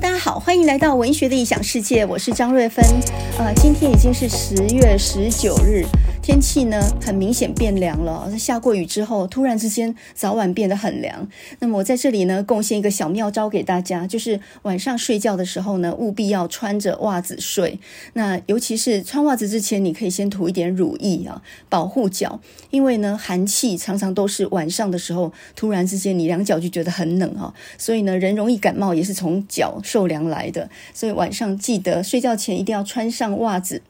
大家好，欢迎来到文学的异想世界，我是张瑞芬。呃，今天已经是十月十九日。天气呢，很明显变凉了。下过雨之后，突然之间早晚变得很凉。那么我在这里呢，贡献一个小妙招给大家，就是晚上睡觉的时候呢，务必要穿着袜子睡。那尤其是穿袜子之前，你可以先涂一点乳液啊，保护脚。因为呢，寒气常常都是晚上的时候，突然之间你两脚就觉得很冷啊，所以呢，人容易感冒也是从脚受凉来的。所以晚上记得睡觉前一定要穿上袜子。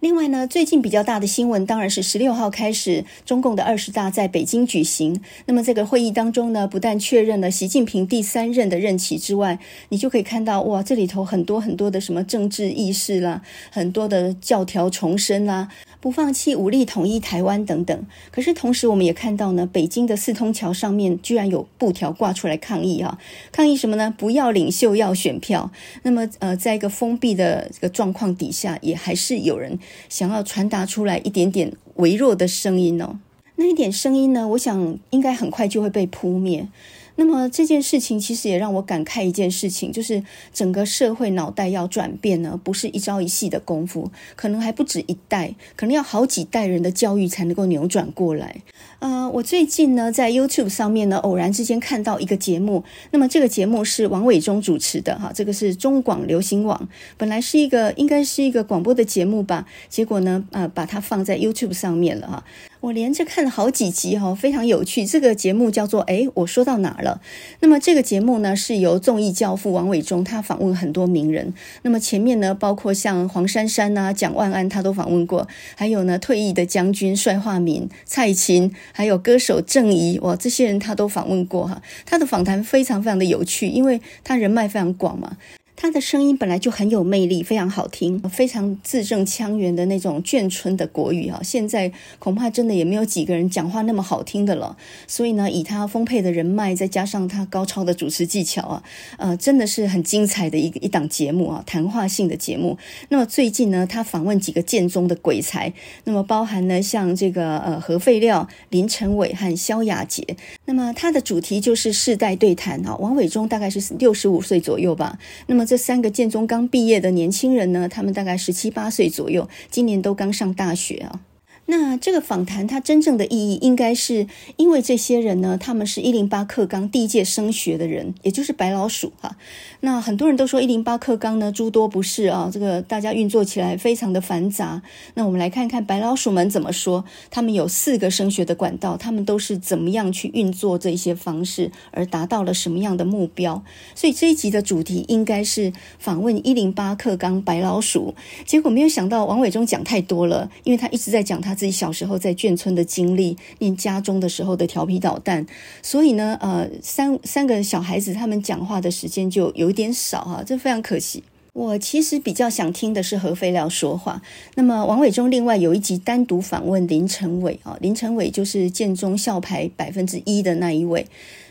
另外呢，最近比较大的新闻当然是十六号开始，中共的二十大在北京举行。那么这个会议当中呢，不但确认了习近平第三任的任期之外，你就可以看到哇，这里头很多很多的什么政治意识啦，很多的教条重申啦。不放弃武力统一台湾等等，可是同时我们也看到呢，北京的四通桥上面居然有布条挂出来抗议啊！抗议什么呢？不要领袖，要选票。那么呃，在一个封闭的这个状况底下，也还是有人想要传达出来一点点微弱的声音哦。那一点声音呢，我想应该很快就会被扑灭。那么这件事情其实也让我感慨一件事情，就是整个社会脑袋要转变呢，不是一朝一夕的功夫，可能还不止一代，可能要好几代人的教育才能够扭转过来。呃，我最近呢在 YouTube 上面呢偶然之间看到一个节目，那么这个节目是王伟忠主持的哈，这个是中广流行网，本来是一个应该是一个广播的节目吧，结果呢呃把它放在 YouTube 上面了哈。我连着看了好几集哈，非常有趣。这个节目叫做“诶，我说到哪了？”那么这个节目呢，是由综艺教父王伟忠他访问很多名人。那么前面呢，包括像黄珊珊呐、啊、蒋万安，他都访问过。还有呢，退役的将军帅化民、蔡琴，还有歌手郑怡，哇，这些人他都访问过哈。他的访谈非常非常的有趣，因为他人脉非常广嘛。他的声音本来就很有魅力，非常好听，非常字正腔圆的那种眷村的国语啊！现在恐怕真的也没有几个人讲话那么好听的了。所以呢，以他丰沛的人脉，再加上他高超的主持技巧啊，呃，真的是很精彩的一一档节目啊，谈话性的节目。那么最近呢，他访问几个建中的鬼才，那么包含呢像这个呃核废料、林承伟和萧亚杰。那么他的主题就是世代对谈啊。王伟忠大概是六十五岁左右吧。那么这三个建中刚毕业的年轻人呢，他们大概十七八岁左右，今年都刚上大学啊。那这个访谈它真正的意义，应该是因为这些人呢，他们是一零八课纲第一届升学的人，也就是白老鼠哈。那很多人都说一零八课纲呢诸多不是啊，这个大家运作起来非常的繁杂。那我们来看看白老鼠们怎么说，他们有四个升学的管道，他们都是怎么样去运作这些方式，而达到了什么样的目标。所以这一集的主题应该是访问一零八课纲白老鼠。结果没有想到王伟忠讲太多了，因为他一直在讲他。自己小时候在眷村的经历，念家中的时候的调皮捣蛋，所以呢，呃，三三个小孩子他们讲话的时间就有点少哈，这非常可惜。我其实比较想听的是核废料说话。那么王伟忠另外有一集单独访问林成伟啊，林成伟就是建中校牌百分之一的那一位，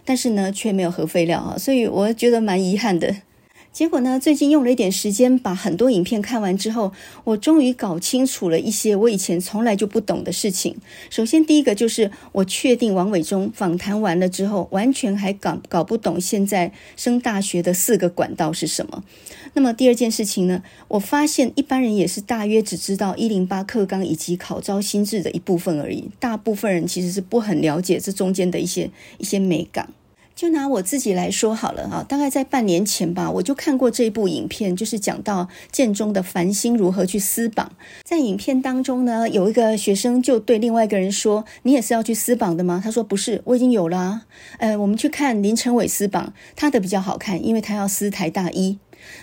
但是呢却没有核废料啊，所以我觉得蛮遗憾的。结果呢，最近用了一点时间把很多影片看完之后，我终于搞清楚了一些我以前从来就不懂的事情。首先，第一个就是我确定王伟忠访谈完了之后，完全还搞搞不懂现在升大学的四个管道是什么。那么第二件事情呢，我发现一般人也是大约只知道一零八课纲以及考招新制的一部分而已，大部分人其实是不很了解这中间的一些一些美感。就拿我自己来说好了哈，大概在半年前吧，我就看过这部影片，就是讲到建中的繁星如何去撕榜。在影片当中呢，有一个学生就对另外一个人说：“你也是要去撕榜的吗？”他说：“不是，我已经有了啊。”呃，我们去看林成伟撕榜，他的比较好看，因为他要撕台大一。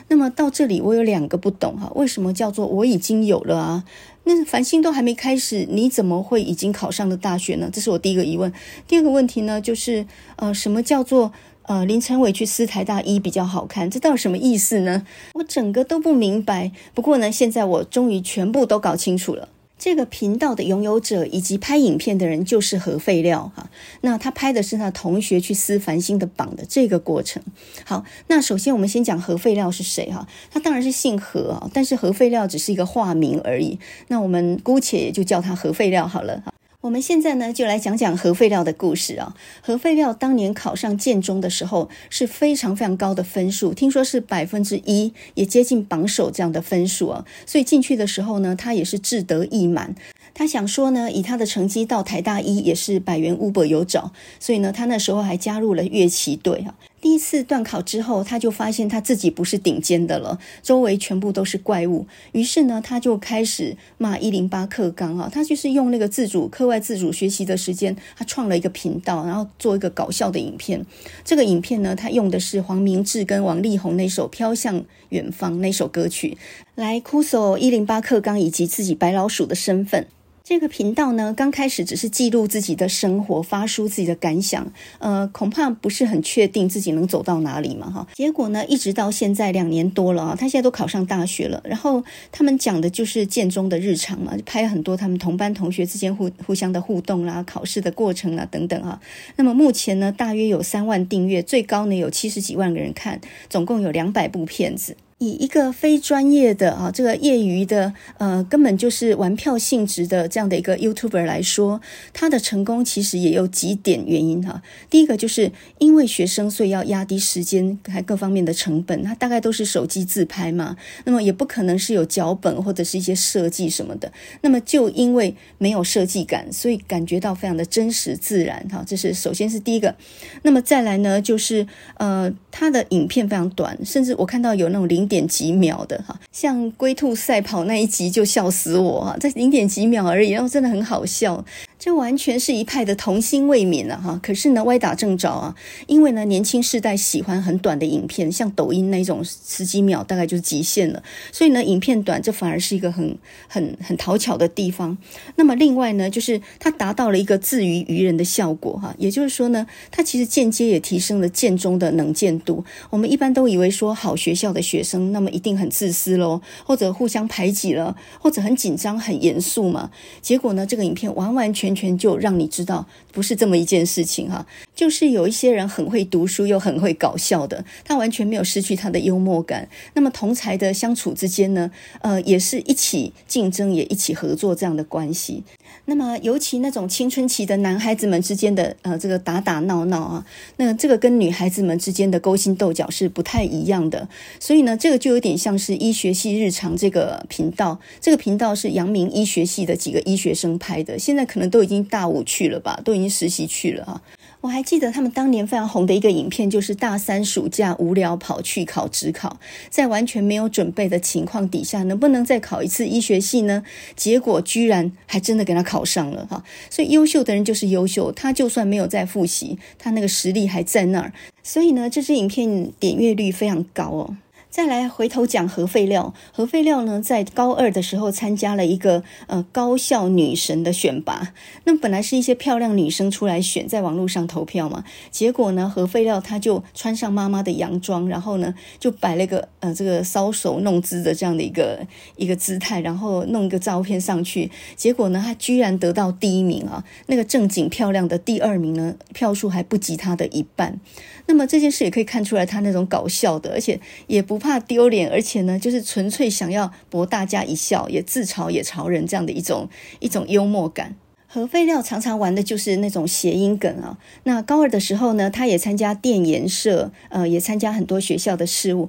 那么到这里，我有两个不懂哈，为什么叫做我已经有了啊？那繁星都还没开始，你怎么会已经考上了大学呢？这是我第一个疑问。第二个问题呢，就是呃，什么叫做呃林晨伟去撕台大一比较好看？这到底什么意思呢？我整个都不明白。不过呢，现在我终于全部都搞清楚了。这个频道的拥有者以及拍影片的人就是核废料哈，那他拍的是他同学去撕繁星的榜的这个过程。好，那首先我们先讲核废料是谁哈？他当然是姓核啊，但是核废料只是一个化名而已。那我们姑且就叫他核废料好了哈。我们现在呢，就来讲讲核废料的故事啊。核废料当年考上建中的时候是非常非常高的分数，听说是百分之一，也接近榜首这样的分数啊。所以进去的时候呢，他也是志得意满。他想说呢，以他的成绩到台大医也是百元 Uber 有找，所以呢，他那时候还加入了乐器队啊。第一次段考之后，他就发现他自己不是顶尖的了，周围全部都是怪物。于是呢，他就开始骂一零八课纲啊，他就是用那个自主课外自主学习的时间，他创了一个频道，然后做一个搞笑的影片。这个影片呢，他用的是黄明志跟王力宏那首《飘向远方》那首歌曲，来哭诉一零八课纲以及自己白老鼠的身份。这个频道呢，刚开始只是记录自己的生活，发出自己的感想，呃，恐怕不是很确定自己能走到哪里嘛，哈。结果呢，一直到现在两年多了啊，他现在都考上大学了。然后他们讲的就是建中的日常嘛，就拍很多他们同班同学之间互互相的互动啦、考试的过程啦等等哈。那么目前呢，大约有三万订阅，最高呢有七十几万个人看，总共有两百部片子。以一个非专业的啊，这个业余的，呃，根本就是玩票性质的这样的一个 YouTuber 来说，他的成功其实也有几点原因哈。第一个就是因为学生，所以要压低时间还各方面的成本，他大概都是手机自拍嘛，那么也不可能是有脚本或者是一些设计什么的。那么就因为没有设计感，所以感觉到非常的真实自然哈。这是首先是第一个。那么再来呢，就是呃，他的影片非常短，甚至我看到有那种零。点几秒的哈，像龟兔赛跑那一集就笑死我哈，在零点几秒而已，然后真的很好笑。这完全是一派的童心未泯了哈，可是呢，歪打正着啊，因为呢，年轻世代喜欢很短的影片，像抖音那种十几秒大概就是极限了，所以呢，影片短这反而是一个很很很讨巧的地方。那么另外呢，就是它达到了一个自娱娱人的效果哈，也就是说呢，它其实间接也提升了建中的能见度。我们一般都以为说好学校的学生那么一定很自私喽，或者互相排挤了，或者很紧张很严肃嘛，结果呢，这个影片完完全。完全就让你知道不是这么一件事情哈，就是有一些人很会读书又很会搞笑的，他完全没有失去他的幽默感。那么同才的相处之间呢，呃，也是一起竞争也一起合作这样的关系。那么尤其那种青春期的男孩子们之间的呃这个打打闹闹啊，那这个跟女孩子们之间的勾心斗角是不太一样的。所以呢，这个就有点像是医学系日常这个频道，这个频道是阳明医学系的几个医学生拍的，现在可能都。已经大五去了吧，都已经实习去了哈。我还记得他们当年非常红的一个影片，就是大三暑假无聊跑去考职考，在完全没有准备的情况底下，能不能再考一次医学系呢？结果居然还真的给他考上了哈。所以优秀的人就是优秀，他就算没有再复习，他那个实力还在那儿。所以呢，这支影片点阅率非常高哦。再来回头讲核废料，核废料呢，在高二的时候参加了一个呃高校女神的选拔。那本来是一些漂亮女生出来选，在网络上投票嘛。结果呢，核废料她就穿上妈妈的洋装，然后呢就摆了一个呃这个搔首弄姿的这样的一个一个姿态，然后弄一个照片上去。结果呢，她居然得到第一名啊！那个正经漂亮的第二名呢，票数还不及她的一半。那么这件事也可以看出来，他那种搞笑的，而且也不。怕丢脸，而且呢，就是纯粹想要博大家一笑，也自嘲也嘲人这样的一种一种幽默感。核废料常常玩的就是那种谐音梗啊。那高二的时候呢，他也参加电研社，呃，也参加很多学校的事务。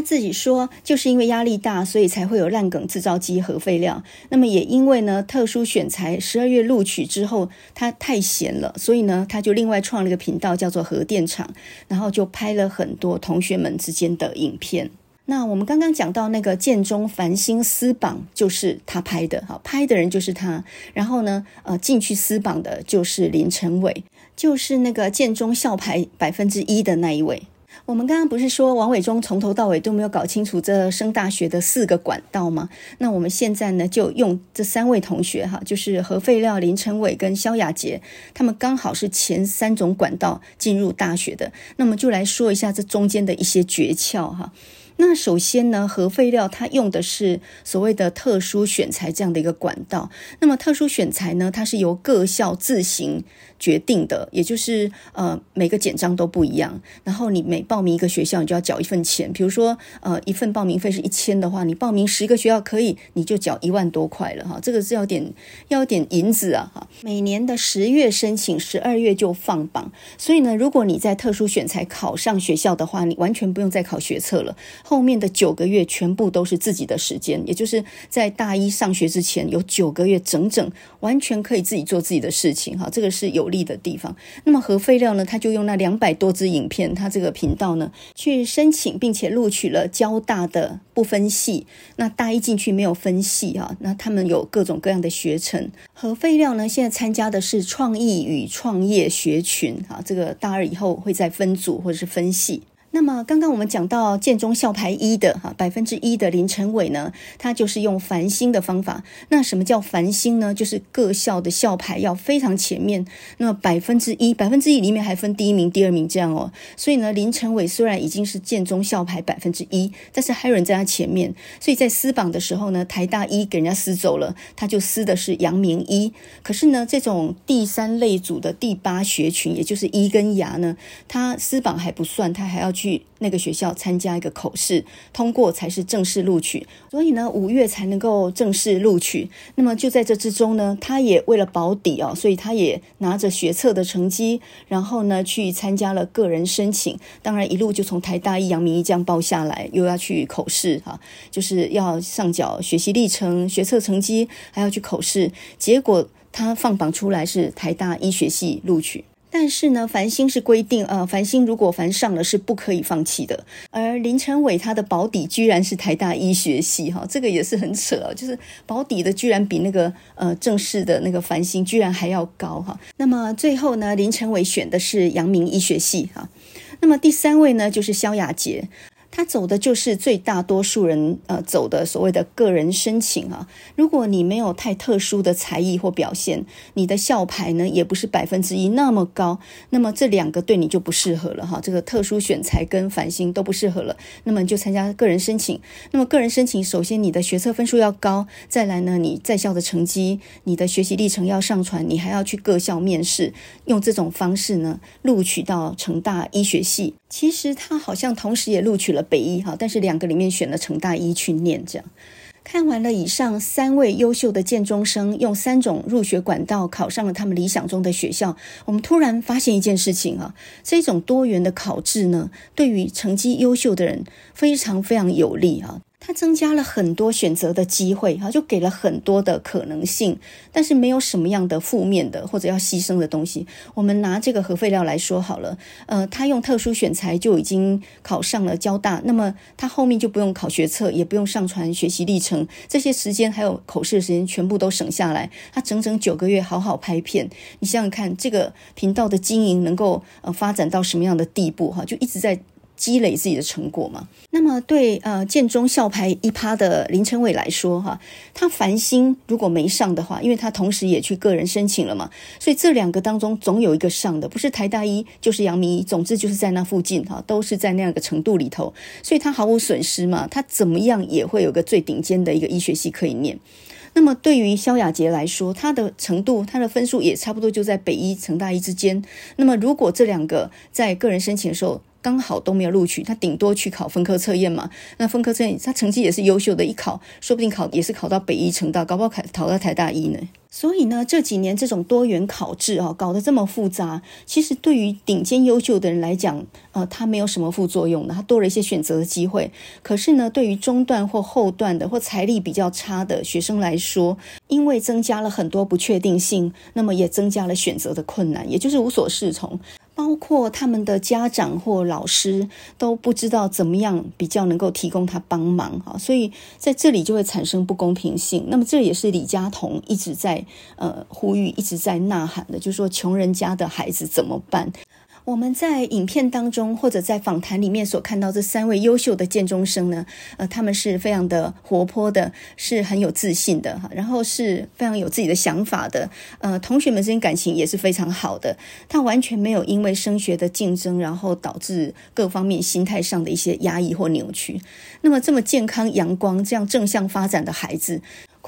他自己说，就是因为压力大，所以才会有烂梗制造机核废料。那么也因为呢，特殊选材十二月录取之后，他太闲了，所以呢，他就另外创了一个频道，叫做核电厂，然后就拍了很多同学们之间的影片。那我们刚刚讲到那个建中繁星私榜，就是他拍的，哈，拍的人就是他。然后呢，呃，进去私榜的就是林成伟，就是那个建中校排百分之一的那一位。我们刚刚不是说王伟忠从头到尾都没有搞清楚这升大学的四个管道吗？那我们现在呢，就用这三位同学哈，就是核废料林成伟跟萧亚杰，他们刚好是前三种管道进入大学的。那么就来说一下这中间的一些诀窍哈。那首先呢，核废料它用的是所谓的特殊选材这样的一个管道。那么特殊选材呢，它是由各校自行决定的，也就是呃每个简章都不一样。然后你每报名一个学校，你就要缴一份钱。比如说呃一份报名费是一千的话，你报名十个学校可以，你就缴一万多块了哈。这个是要点要点银子啊哈。每年的十月申请，十二月就放榜。所以呢，如果你在特殊选材考上学校的话，你完全不用再考学测了。后面的九个月全部都是自己的时间，也就是在大一上学之前有九个月整整完全可以自己做自己的事情哈，这个是有利的地方。那么核废料呢，他就用那两百多支影片，他这个频道呢去申请，并且录取了交大的不分系。那大一进去没有分系哈，那他们有各种各样的学程。核废料呢现在参加的是创意与创业学群哈，这个大二以后会再分组或者是分系。那么刚刚我们讲到建中校排一的哈百分之一的林晨伟呢，他就是用繁星的方法。那什么叫繁星呢？就是各校的校排要非常前面。那么百分之一，百分之一里面还分第一名、第二名这样哦。所以呢，林晨伟虽然已经是建中校排百分之一，但是还有人在他前面。所以在撕榜的时候呢，台大一给人家撕走了，他就撕的是阳明一。可是呢，这种第三类组的第八学群，也就是一跟牙呢，他撕榜还不算，他还要去。那个学校参加一个口试，通过才是正式录取。所以呢，五月才能够正式录取。那么就在这之中呢，他也为了保底哦，所以他也拿着学测的成绩，然后呢去参加了个人申请。当然一路就从台大一、阳明一这样报下来，又要去口试哈，就是要上缴学习历程、学测成绩，还要去口试。结果他放榜出来是台大医学系录取。但是呢，繁星是规定，呃，繁星如果繁上了是不可以放弃的。而林成伟他的保底居然是台大医学系，哈，这个也是很扯，就是保底的居然比那个呃正式的那个繁星居然还要高，哈。那么最后呢，林成伟选的是阳明医学系，哈。那么第三位呢，就是萧亚杰。他走的就是最大多数人呃走的所谓的个人申请啊。如果你没有太特殊的才艺或表现，你的校牌呢也不是百分之一那么高，那么这两个对你就不适合了哈。这个特殊选才跟繁星都不适合了，那么就参加个人申请。那么个人申请，首先你的学测分数要高，再来呢你在校的成绩、你的学习历程要上传，你还要去各校面试，用这种方式呢录取到成大医学系。其实他好像同时也录取了北医哈，但是两个里面选了成大医去念。这样看完了以上三位优秀的建中生，用三种入学管道考上了他们理想中的学校，我们突然发现一件事情啊，这种多元的考制呢，对于成绩优秀的人非常非常有利啊。它增加了很多选择的机会，哈，就给了很多的可能性，但是没有什么样的负面的或者要牺牲的东西。我们拿这个核废料来说好了，呃，他用特殊选材就已经考上了交大，那么他后面就不用考学测，也不用上传学习历程，这些时间还有口试的时间全部都省下来，他整整九个月好好拍片。你想想看，这个频道的经营能够呃发展到什么样的地步？哈，就一直在。积累自己的成果嘛。那么对呃建中校牌一趴的林成伟来说哈，他繁星如果没上的话，因为他同时也去个人申请了嘛，所以这两个当中总有一个上的，不是台大一就是阳明一，总之就是在那附近哈，都是在那样一个程度里头，所以他毫无损失嘛，他怎么样也会有个最顶尖的一个医学系可以念。那么对于萧亚杰来说，他的程度他的分数也差不多就在北医、成大医之间。那么如果这两个在个人申请的时候，刚好都没有录取，他顶多去考分科测验嘛。那分科测验他成绩也是优秀的，一考说不定考也是考到北医成大，搞不好考考到台大医呢。所以呢，这几年这种多元考制啊，搞得这么复杂，其实对于顶尖优秀的人来讲，呃，他没有什么副作用的，他多了一些选择的机会。可是呢，对于中段或后段的或财力比较差的学生来说，因为增加了很多不确定性，那么也增加了选择的困难，也就是无所适从。包括他们的家长或老师都不知道怎么样比较能够提供他帮忙哈，所以在这里就会产生不公平性。那么这也是李佳彤一直在呃呼吁、一直在呐喊的，就是说穷人家的孩子怎么办？我们在影片当中或者在访谈里面所看到这三位优秀的建中生呢，呃，他们是非常的活泼的，是很有自信的哈，然后是非常有自己的想法的，呃，同学们之间感情也是非常好的。他完全没有因为升学的竞争，然后导致各方面心态上的一些压抑或扭曲。那么这么健康、阳光、这样正向发展的孩子。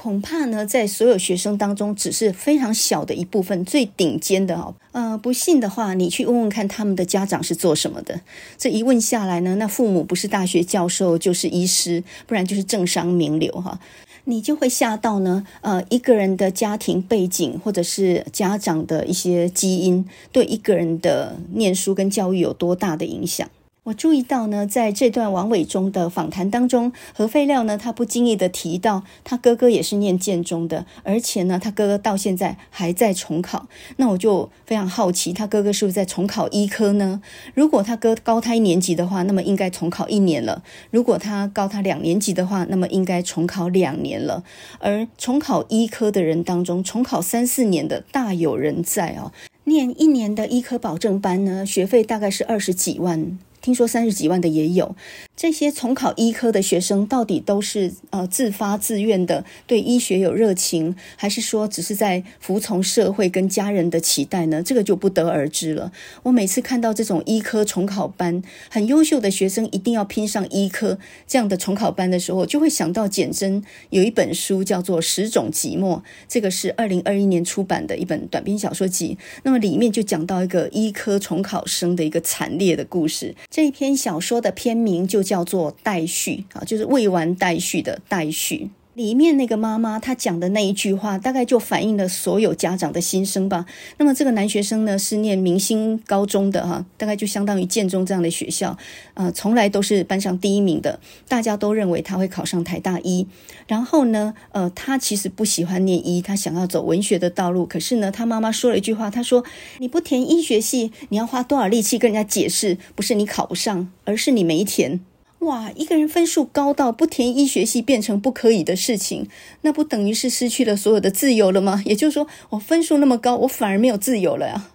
恐怕呢，在所有学生当中，只是非常小的一部分，最顶尖的哦。呃，不信的话，你去问问看他们的家长是做什么的。这一问下来呢，那父母不是大学教授，就是医师，不然就是政商名流哈。你就会吓到呢。呃，一个人的家庭背景，或者是家长的一些基因，对一个人的念书跟教育有多大的影响。我注意到呢，在这段王伟忠的访谈当中，何废料呢，他不经意地提到他哥哥也是念建中的，而且呢，他哥哥到现在还在重考。那我就非常好奇，他哥哥是不是在重考医科呢？如果他哥高他一年级的话，那么应该重考一年了；如果他高他两年级的话，那么应该重考两年了。而重考医科的人当中，重考三四年的大有人在哦。念一年的医科保证班呢，学费大概是二十几万。听说三十几万的也有。这些重考医科的学生到底都是呃自发自愿的对医学有热情，还是说只是在服从社会跟家人的期待呢？这个就不得而知了。我每次看到这种医科重考班，很优秀的学生一定要拼上医科这样的重考班的时候，就会想到简媜有一本书叫做《十种寂寞》，这个是二零二一年出版的一本短篇小说集。那么里面就讲到一个医科重考生的一个惨烈的故事。这一篇小说的篇名就叫做待续啊，就是未完待续的待续。里面那个妈妈她讲的那一句话，大概就反映了所有家长的心声吧。那么这个男学生呢，是念明星高中的哈，大概就相当于建中这样的学校，呃，从来都是班上第一名的，大家都认为他会考上台大一。然后呢，呃，他其实不喜欢念医，他想要走文学的道路。可是呢，他妈妈说了一句话，他说：“你不填医学系，你要花多少力气跟人家解释？不是你考不上，而是你没填。”哇，一个人分数高到不填医学系变成不可以的事情，那不等于是失去了所有的自由了吗？也就是说，我分数那么高，我反而没有自由了呀。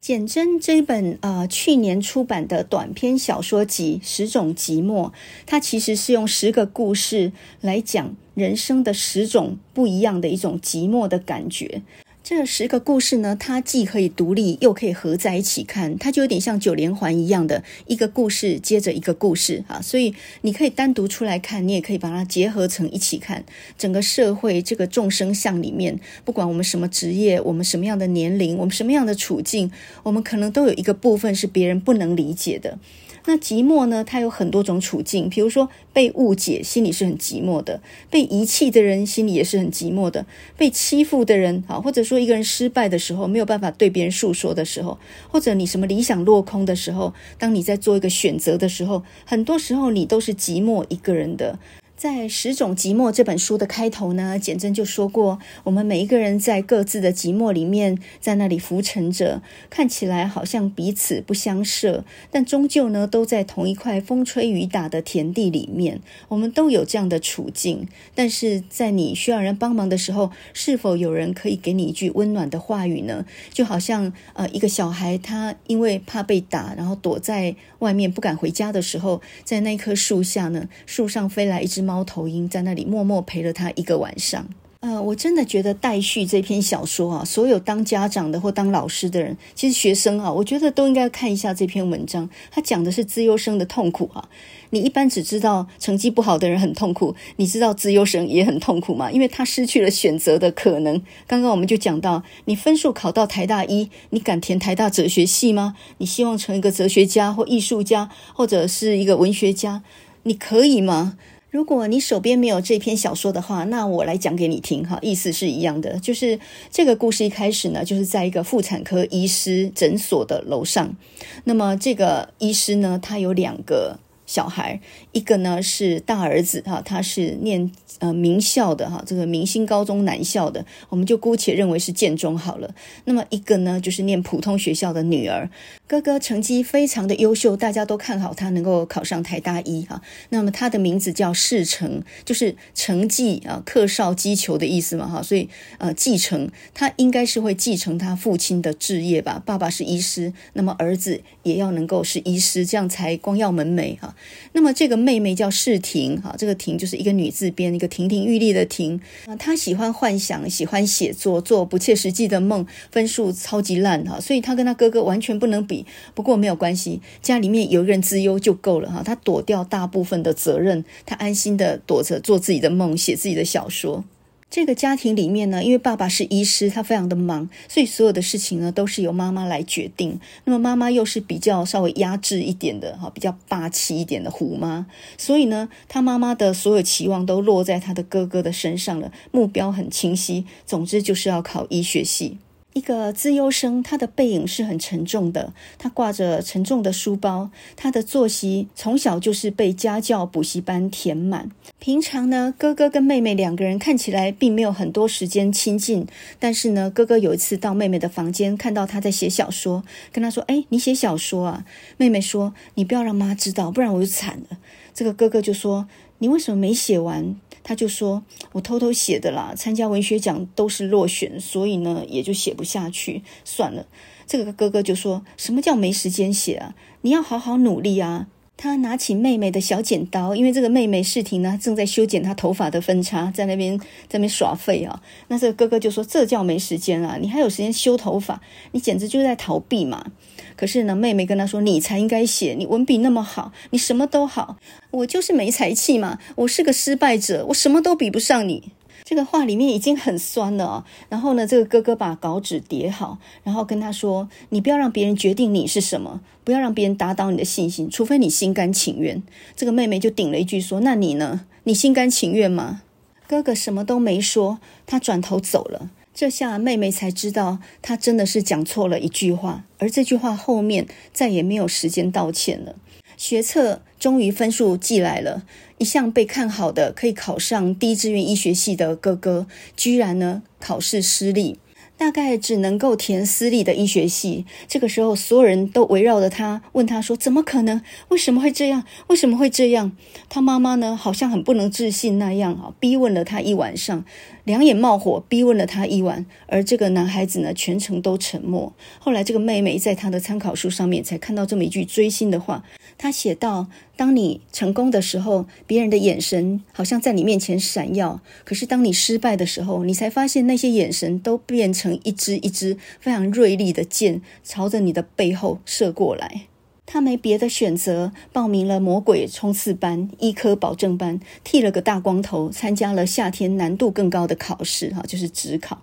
简真这本呃去年出版的短篇小说集《十种寂寞》，它其实是用十个故事来讲人生的十种不一样的一种寂寞的感觉。这十个故事呢，它既可以独立，又可以合在一起看，它就有点像九连环一样的一个故事接着一个故事啊，所以你可以单独出来看，你也可以把它结合成一起看。整个社会这个众生相里面，不管我们什么职业，我们什么样的年龄，我们什么样的处境，我们可能都有一个部分是别人不能理解的。那寂寞呢？它有很多种处境，比如说被误解，心里是很寂寞的；被遗弃的人心里也是很寂寞的；被欺负的人啊，或者说一个人失败的时候没有办法对别人诉说的时候，或者你什么理想落空的时候，当你在做一个选择的时候，很多时候你都是寂寞一个人的。在《十种寂寞》这本书的开头呢，简真就说过，我们每一个人在各自的寂寞里面，在那里浮沉着，看起来好像彼此不相涉，但终究呢，都在同一块风吹雨打的田地里面。我们都有这样的处境，但是在你需要人帮忙的时候，是否有人可以给你一句温暖的话语呢？就好像呃，一个小孩他因为怕被打，然后躲在外面不敢回家的时候，在那棵树下呢，树上飞来一只猫。猫头鹰在那里默默陪了他一个晚上。呃，我真的觉得《待续》这篇小说啊，所有当家长的或当老师的人，其实学生啊，我觉得都应该看一下这篇文章。他讲的是资优生的痛苦啊。你一般只知道成绩不好的人很痛苦，你知道资优生也很痛苦吗？因为他失去了选择的可能。刚刚我们就讲到，你分数考到台大一，你敢填台大哲学系吗？你希望成一个哲学家或艺术家，或者是一个文学家，你可以吗？如果你手边没有这篇小说的话，那我来讲给你听哈，意思是一样的。就是这个故事一开始呢，就是在一个妇产科医师诊所的楼上。那么这个医师呢，他有两个小孩，一个呢是大儿子哈，他是念呃名校的哈，这个明星高中男校的，我们就姑且认为是建中好了。那么一个呢就是念普通学校的女儿，哥哥成绩非常的优秀，大家都看好他能够考上台大一哈。那么他的名字叫世成，就是成绩啊，克绍箕裘的意思嘛哈，所以呃继承他应该是会继承他父亲的志业吧。爸爸是医师，那么儿子也要能够是医师，这样才光耀门楣哈。那么这个妹妹叫世婷，哈，这个婷就是一个女字边，一个亭亭玉立的婷。她喜欢幻想，喜欢写作，做不切实际的梦，分数超级烂哈，所以她跟她哥哥完全不能比。不过没有关系，家里面有一个人资优就够了哈。她躲掉大部分的责任，她安心的躲着做自己的梦，写自己的小说。这个家庭里面呢，因为爸爸是医师，他非常的忙，所以所有的事情呢都是由妈妈来决定。那么妈妈又是比较稍微压制一点的哈，比较霸气一点的虎妈，所以呢，他妈妈的所有期望都落在他的哥哥的身上了，目标很清晰，总之就是要考医学系。一个资优生，他的背影是很沉重的，他挂着沉重的书包，他的作息从小就是被家教补习班填满。平常呢，哥哥跟妹妹两个人看起来并没有很多时间亲近，但是呢，哥哥有一次到妹妹的房间，看到她在写小说，跟她说：“哎，你写小说啊？”妹妹说：“你不要让妈知道，不然我就惨了。”这个哥哥就说：“你为什么没写完？”他就说：“我偷偷写的啦，参加文学奖都是落选，所以呢，也就写不下去，算了。”这个哥哥就说：“什么叫没时间写啊？你要好好努力啊！”他拿起妹妹的小剪刀，因为这个妹妹世婷呢正在修剪她头发的分叉，在那边在那边耍废啊。那这个哥哥就说：“这叫没时间啊！你还有时间修头发？你简直就在逃避嘛！”可是呢，妹妹跟他说：“你才应该写，你文笔那么好，你什么都好，我就是没才气嘛，我是个失败者，我什么都比不上你。”这个话里面已经很酸了啊。然后呢，这个哥哥把稿纸叠好，然后跟他说：“你不要让别人决定你是什么，不要让别人打倒你的信心，除非你心甘情愿。”这个妹妹就顶了一句说：“那你呢？你心甘情愿吗？”哥哥什么都没说，他转头走了。这下妹妹才知道，她真的是讲错了一句话，而这句话后面再也没有时间道歉了。学测终于分数寄来了，一向被看好的可以考上第一志愿医学系的哥哥，居然呢考试失利。大概只能够填私立的医学系。这个时候，所有人都围绕着他，问他说：“怎么可能？为什么会这样？为什么会这样？”他妈妈呢，好像很不能置信那样啊，逼问了他一晚上，两眼冒火，逼问了他一晚。而这个男孩子呢，全程都沉默。后来，这个妹妹在他的参考书上面才看到这么一句锥心的话。他写道：“当你成功的时候，别人的眼神好像在你面前闪耀；可是当你失败的时候，你才发现那些眼神都变成一支一支非常锐利的箭，朝着你的背后射过来。”他没别的选择，报名了魔鬼冲刺班、医科保证班，剃了个大光头，参加了夏天难度更高的考试，哈，就是职考。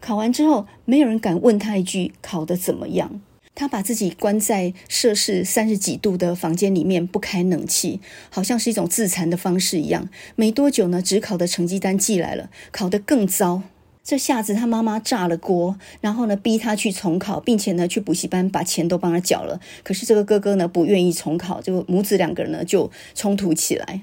考完之后，没有人敢问他一句考得怎么样。他把自己关在摄氏三十几度的房间里面，不开冷气，好像是一种自残的方式一样。没多久呢，只考的成绩单寄来了，考得更糟。这下子他妈妈炸了锅，然后呢，逼他去重考，并且呢，去补习班把钱都帮他缴了。可是这个哥哥呢，不愿意重考，就母子两个人呢就冲突起来。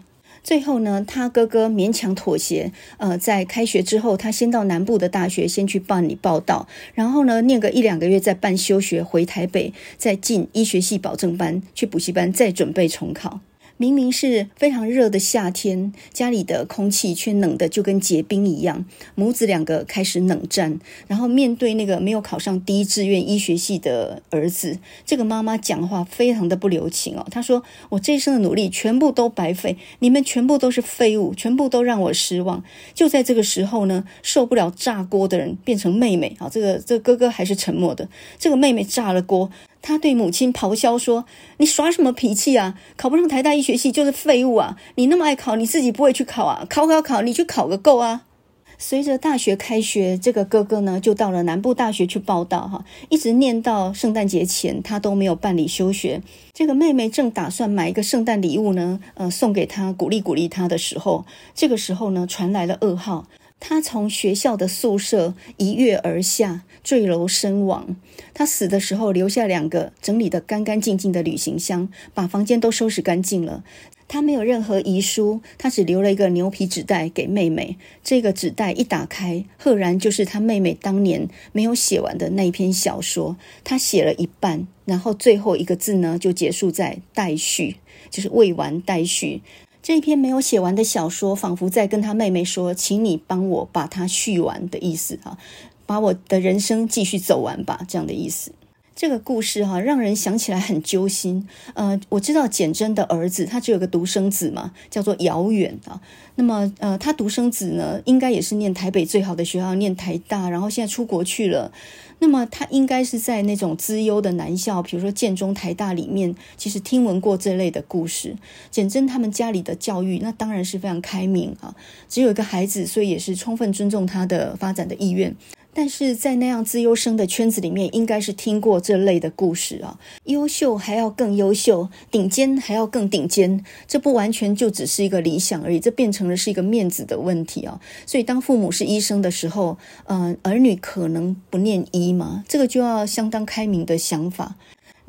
最后呢，他哥哥勉强妥协。呃，在开学之后，他先到南部的大学先去办理报到，然后呢，念个一两个月再办休学，回台北再进医学系保证班，去补习班再准备重考。明明是非常热的夏天，家里的空气却冷得就跟结冰一样。母子两个开始冷战，然后面对那个没有考上第一志愿医学系的儿子，这个妈妈讲话非常的不留情哦。她说：“我这一生的努力全部都白费，你们全部都是废物，全部都让我失望。”就在这个时候呢，受不了炸锅的人变成妹妹啊，这个这个哥哥还是沉默的，这个妹妹炸了锅。他对母亲咆哮说：“你耍什么脾气啊？考不上台大医学系就是废物啊！你那么爱考，你自己不会去考啊？考考考，你去考个够啊！”随着大学开学，这个哥哥呢就到了南部大学去报到哈，一直念到圣诞节前，他都没有办理休学。这个妹妹正打算买一个圣诞礼物呢，呃，送给他，鼓励鼓励他的时候，这个时候呢传来了噩耗。他从学校的宿舍一跃而下，坠楼身亡。他死的时候留下两个整理得干干净净的旅行箱，把房间都收拾干净了。他没有任何遗书，他只留了一个牛皮纸袋给妹妹。这个纸袋一打开，赫然就是他妹妹当年没有写完的那一篇小说。他写了一半，然后最后一个字呢，就结束在待续，就是未完待续。这一篇没有写完的小说，仿佛在跟他妹妹说：“请你帮我把它续完的意思啊，把我的人生继续走完吧，这样的意思。”这个故事哈、让人想起来很揪心。呃，我知道简真的儿子，他只有个独生子嘛，叫做遥远啊。那么，呃，他独生子呢，应该也是念台北最好的学校，念台大，然后现在出国去了。那么他应该是在那种资优的男校，比如说建中、台大里面，其实听闻过这类的故事。简真他们家里的教育，那当然是非常开明啊，只有一个孩子，所以也是充分尊重他的发展的意愿。但是在那样资优生的圈子里面，应该是听过这类的故事啊。优秀还要更优秀，顶尖还要更顶尖，这不完全就只是一个理想而已，这变成了是一个面子的问题啊。所以当父母是医生的时候，嗯、儿女可能不念医吗？这个就要相当开明的想法。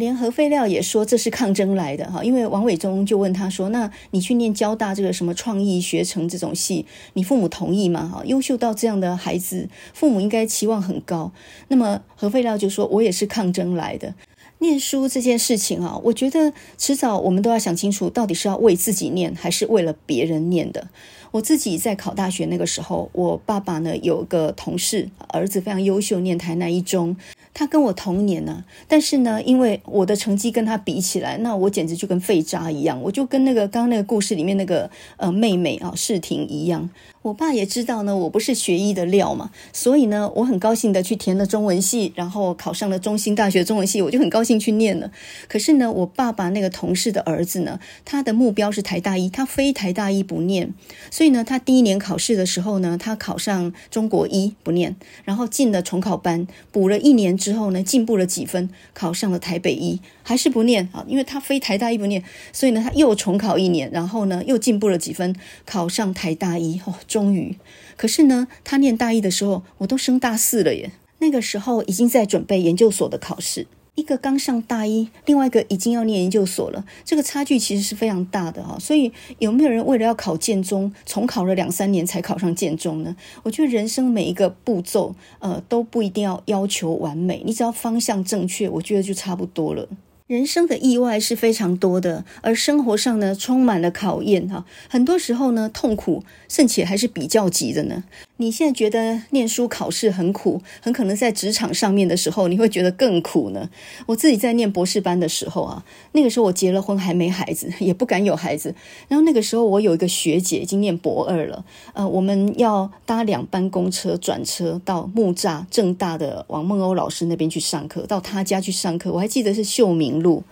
连核废料也说这是抗争来的哈，因为王伟忠就问他说：“那你去念交大这个什么创意学程这种系，你父母同意吗？哈，优秀到这样的孩子，父母应该期望很高。”那么核废料就说：“我也是抗争来的。”念书这件事情啊，我觉得迟早我们都要想清楚，到底是要为自己念，还是为了别人念的。我自己在考大学那个时候，我爸爸呢有个同事，儿子非常优秀，念台南一中。他跟我同年呢，但是呢，因为我的成绩跟他比起来，那我简直就跟废渣一样，我就跟那个刚刚那个故事里面那个呃妹妹啊世婷一样。我爸也知道呢，我不是学医的料嘛，所以呢，我很高兴的去填了中文系，然后考上了中兴大学中文系，我就很高兴去念了。可是呢，我爸爸那个同事的儿子呢，他的目标是台大医，他非台大医不念，所以呢，他第一年考试的时候呢，他考上中国医不念，然后进了重考班，补了一年之后呢，进步了几分，考上了台北医，还是不念啊，因为他非台大医不念，所以呢，他又重考一年，然后呢，又进步了几分，考上台大医哦。终于，可是呢，他念大一的时候，我都升大四了耶。那个时候已经在准备研究所的考试，一个刚上大一，另外一个已经要念研究所了，这个差距其实是非常大的哈。所以有没有人为了要考建中，重考了两三年才考上建中呢？我觉得人生每一个步骤，呃，都不一定要要求完美，你只要方向正确，我觉得就差不多了。人生的意外是非常多的，而生活上呢，充满了考验哈。很多时候呢，痛苦甚且还是比较急的呢。你现在觉得念书考试很苦，很可能在职场上面的时候，你会觉得更苦呢。我自己在念博士班的时候啊，那个时候我结了婚，还没孩子，也不敢有孩子。然后那个时候我有一个学姐已经念博二了，呃，我们要搭两班公车转车到木栅正大的王梦欧老师那边去上课，到他家去上课。我还记得是秀明路。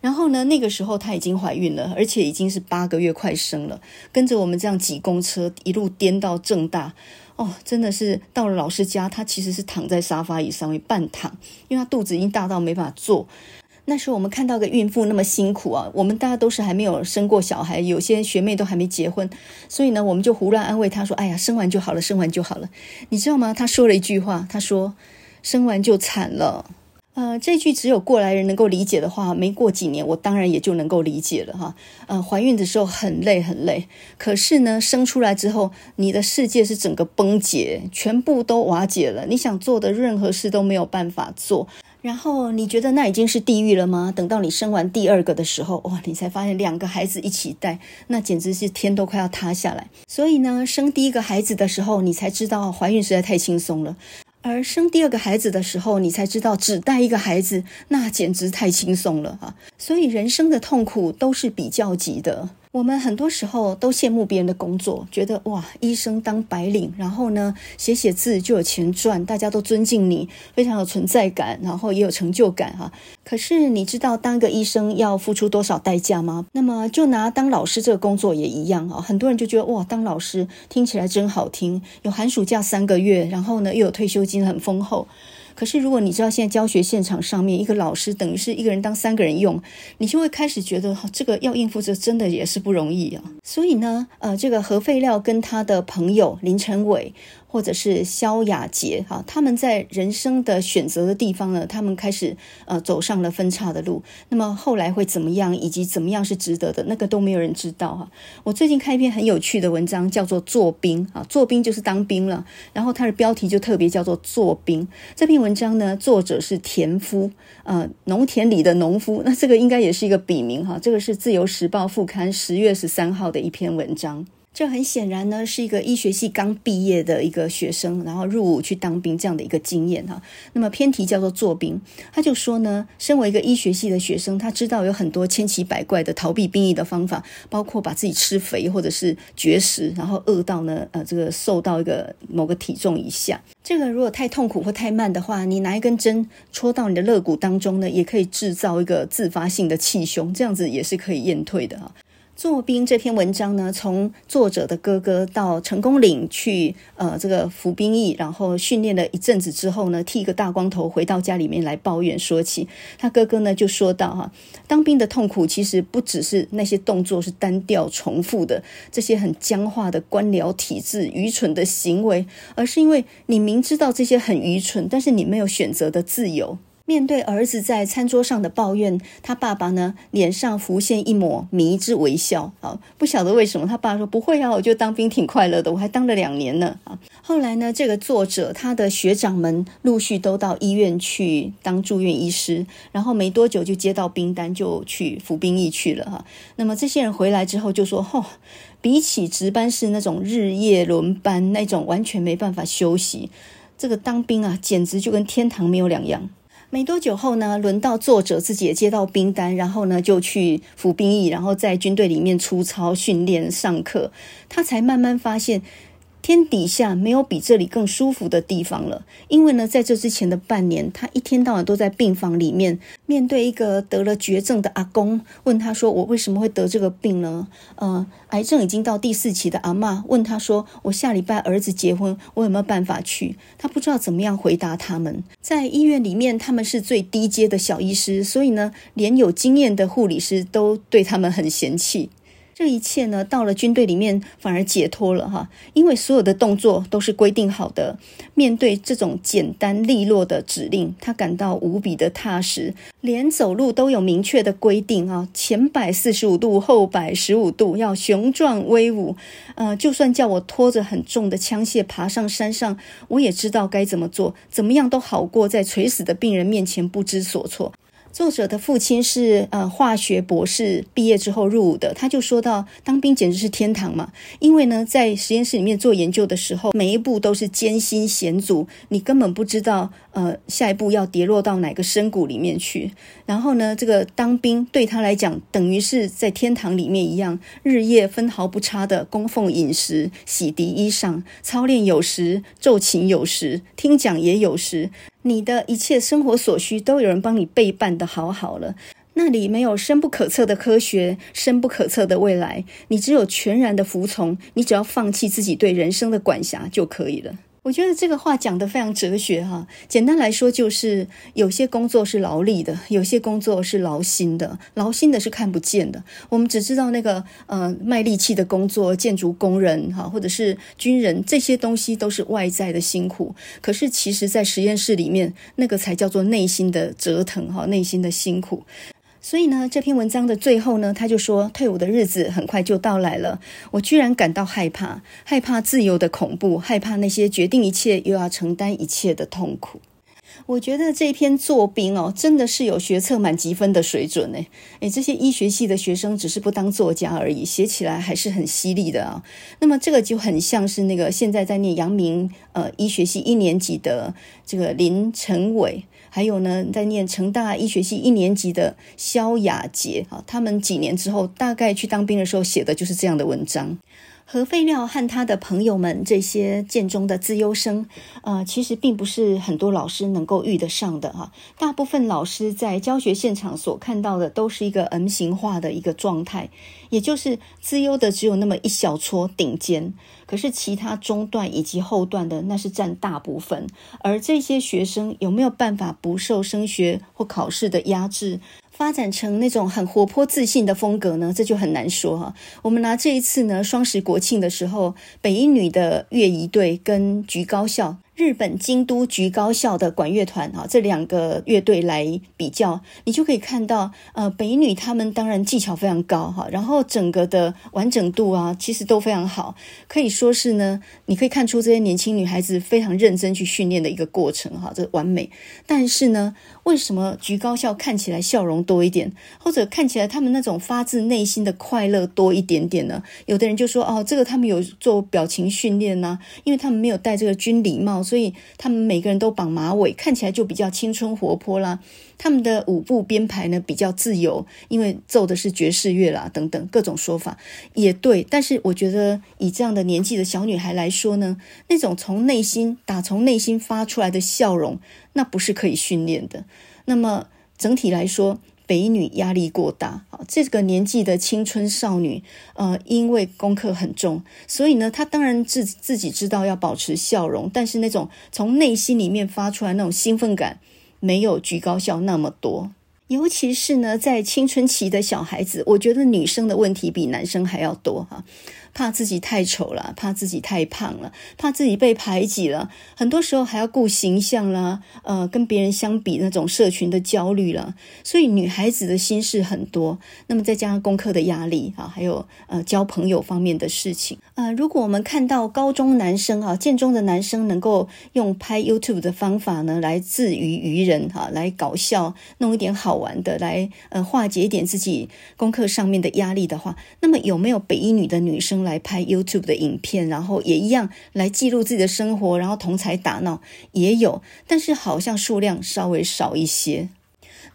然后呢，那个时候她已经怀孕了，而且已经是八个月快生了，跟着我们这样挤公车一路颠到正大，哦，真的是到了老师家，她其实是躺在沙发椅上面半躺，因为她肚子已经大到没法坐。那时候我们看到个孕妇那么辛苦啊，我们大家都是还没有生过小孩，有些学妹都还没结婚，所以呢，我们就胡乱安慰她说：“哎呀，生完就好了，生完就好了。”你知道吗？她说了一句话，她说：“生完就惨了。”呃，这句只有过来人能够理解的话，没过几年，我当然也就能够理解了哈。呃，怀孕的时候很累很累，可是呢，生出来之后，你的世界是整个崩解，全部都瓦解了，你想做的任何事都没有办法做。然后你觉得那已经是地狱了吗？等到你生完第二个的时候，哇，你才发现两个孩子一起带，那简直是天都快要塌下来。所以呢，生第一个孩子的时候，你才知道怀孕实在太轻松了。而生第二个孩子的时候，你才知道只带一个孩子，那简直太轻松了啊！所以人生的痛苦都是比较级的。我们很多时候都羡慕别人的工作，觉得哇，医生当白领，然后呢，写写字就有钱赚，大家都尊敬你，非常有存在感，然后也有成就感哈。可是你知道当个医生要付出多少代价吗？那么就拿当老师这个工作也一样啊，很多人就觉得哇，当老师听起来真好听，有寒暑假三个月，然后呢又有退休金很丰厚。可是如果你知道现在教学现场上面一个老师等于是一个人当三个人用，你就会开始觉得这个要应付这真的也是不容易啊。所以呢，呃，这个核废料跟他的朋友林成伟。或者是萧亚杰，哈，他们在人生的选择的地方呢，他们开始呃走上了分叉的路。那么后来会怎么样，以及怎么样是值得的，那个都没有人知道哈。我最近看一篇很有趣的文章，叫做《做兵》啊，做兵就是当兵了。然后它的标题就特别叫做“做兵”。这篇文章呢，作者是田夫，呃，农田里的农夫。那这个应该也是一个笔名哈。这个是《自由时报》副刊十月十三号的一篇文章。这很显然呢，是一个医学系刚毕业的一个学生，然后入伍去当兵这样的一个经验哈。那么偏题叫做“做兵”，他就说呢，身为一个医学系的学生，他知道有很多千奇百怪的逃避兵役的方法，包括把自己吃肥或者是绝食，然后饿到呢，呃，这个瘦到一个某个体重以下。这个如果太痛苦或太慢的话，你拿一根针戳到你的肋骨当中呢，也可以制造一个自发性的气胸，这样子也是可以验退的哈。做兵这篇文章呢，从作者的哥哥到成功岭去，呃，这个服兵役，然后训练了一阵子之后呢，剃一个大光头回到家里面来抱怨说起，他哥哥呢就说到哈，当兵的痛苦其实不只是那些动作是单调重复的，这些很僵化的官僚体制、愚蠢的行为，而是因为你明知道这些很愚蠢，但是你没有选择的自由。面对儿子在餐桌上的抱怨，他爸爸呢，脸上浮现一抹迷之微笑。啊，不晓得为什么，他爸说不会啊，我就当兵挺快乐的，我还当了两年呢。啊，后来呢，这个作者他的学长们陆续都到医院去当住院医师，然后没多久就接到兵单，就去服兵役去了。哈，那么这些人回来之后就说：“哦，比起值班室那种日夜轮班，那种完全没办法休息，这个当兵啊，简直就跟天堂没有两样。”没多久后呢，轮到作者自己也接到兵单，然后呢就去服兵役，然后在军队里面出操、训练、上课，他才慢慢发现。天底下没有比这里更舒服的地方了，因为呢，在这之前的半年，他一天到晚都在病房里面，面对一个得了绝症的阿公，问他说：“我为什么会得这个病呢？”呃，癌症已经到第四期的阿嬷问他说：“我下礼拜儿子结婚，我有没有办法去？”他不知道怎么样回答他们。在医院里面，他们是最低阶的小医师，所以呢，连有经验的护理师都对他们很嫌弃。这一切呢，到了军队里面反而解脱了哈，因为所有的动作都是规定好的。面对这种简单利落的指令，他感到无比的踏实。连走路都有明确的规定啊，前摆四十五度，后摆十五度，要雄壮威武。呃，就算叫我拖着很重的枪械爬上山上，我也知道该怎么做，怎么样都好过在垂死的病人面前不知所措。作者的父亲是呃化学博士，毕业之后入伍的。他就说到，当兵简直是天堂嘛，因为呢，在实验室里面做研究的时候，每一步都是艰辛险阻，你根本不知道呃下一步要跌落到哪个深谷里面去。然后呢，这个当兵对他来讲，等于是在天堂里面一样，日夜分毫不差的供奉饮食、洗涤衣裳、操练有时、奏琴有时、听讲也有时。你的一切生活所需都有人帮你备办的好好了，那里没有深不可测的科学，深不可测的未来，你只有全然的服从，你只要放弃自己对人生的管辖就可以了。我觉得这个话讲得非常哲学哈。简单来说，就是有些工作是劳力的，有些工作是劳心的。劳心的是看不见的，我们只知道那个呃卖力气的工作，建筑工人哈，或者是军人，这些东西都是外在的辛苦。可是其实，在实验室里面，那个才叫做内心的折腾哈，内心的辛苦。所以呢，这篇文章的最后呢，他就说，退伍的日子很快就到来了。我居然感到害怕，害怕自由的恐怖，害怕那些决定一切又要承担一切的痛苦。我觉得这篇作兵哦，真的是有学测满级分的水准呢。诶，这些医学系的学生只是不当作家而已，写起来还是很犀利的啊。那么这个就很像是那个现在在念阳明呃医学系一年级的这个林成伟。还有呢，在念成大医学系一年级的萧雅杰，啊，他们几年之后大概去当兵的时候写的就是这样的文章。何废料和他的朋友们这些建中的资优生，呃，其实并不是很多老师能够遇得上的哈。大部分老师在教学现场所看到的都是一个 M 型化的一个状态，也就是资优的只有那么一小撮顶尖，可是其他中段以及后段的那是占大部分。而这些学生有没有办法不受升学或考试的压制？发展成那种很活泼自信的风格呢，这就很难说哈。我们拿这一次呢，双十国庆的时候，北一女的乐仪队跟橘高校。日本京都局高校的管乐团啊，这两个乐队来比较，你就可以看到，呃，北女他们当然技巧非常高哈，然后整个的完整度啊，其实都非常好，可以说是呢，你可以看出这些年轻女孩子非常认真去训练的一个过程哈，这完美。但是呢，为什么局高校看起来笑容多一点，或者看起来他们那种发自内心的快乐多一点点呢？有的人就说哦，这个他们有做表情训练呢，因为他们没有戴这个军礼帽。所以他们每个人都绑马尾，看起来就比较青春活泼啦。他们的舞步编排呢比较自由，因为奏的是爵士乐啦，等等各种说法也对。但是我觉得以这样的年纪的小女孩来说呢，那种从内心打从内心发出来的笑容，那不是可以训练的。那么整体来说。北女压力过大，啊，这个年纪的青春少女，呃，因为功课很重，所以呢，她当然自自己知道要保持笑容，但是那种从内心里面发出来那种兴奋感，没有居高校那么多。尤其是呢，在青春期的小孩子，我觉得女生的问题比男生还要多哈。怕自己太丑了，怕自己太胖了，怕自己被排挤了，很多时候还要顾形象啦，呃，跟别人相比那种社群的焦虑了，所以女孩子的心事很多。那么再加上功课的压力啊，还有呃交朋友方面的事情，呃，如果我们看到高中男生啊，建中的男生能够用拍 YouTube 的方法呢，来自娱娱人哈，来搞笑，弄一点好玩的，来呃化解一点自己功课上面的压力的话，那么有没有北一女的女生来来拍 YouTube 的影片，然后也一样来记录自己的生活，然后同台打闹也有，但是好像数量稍微少一些。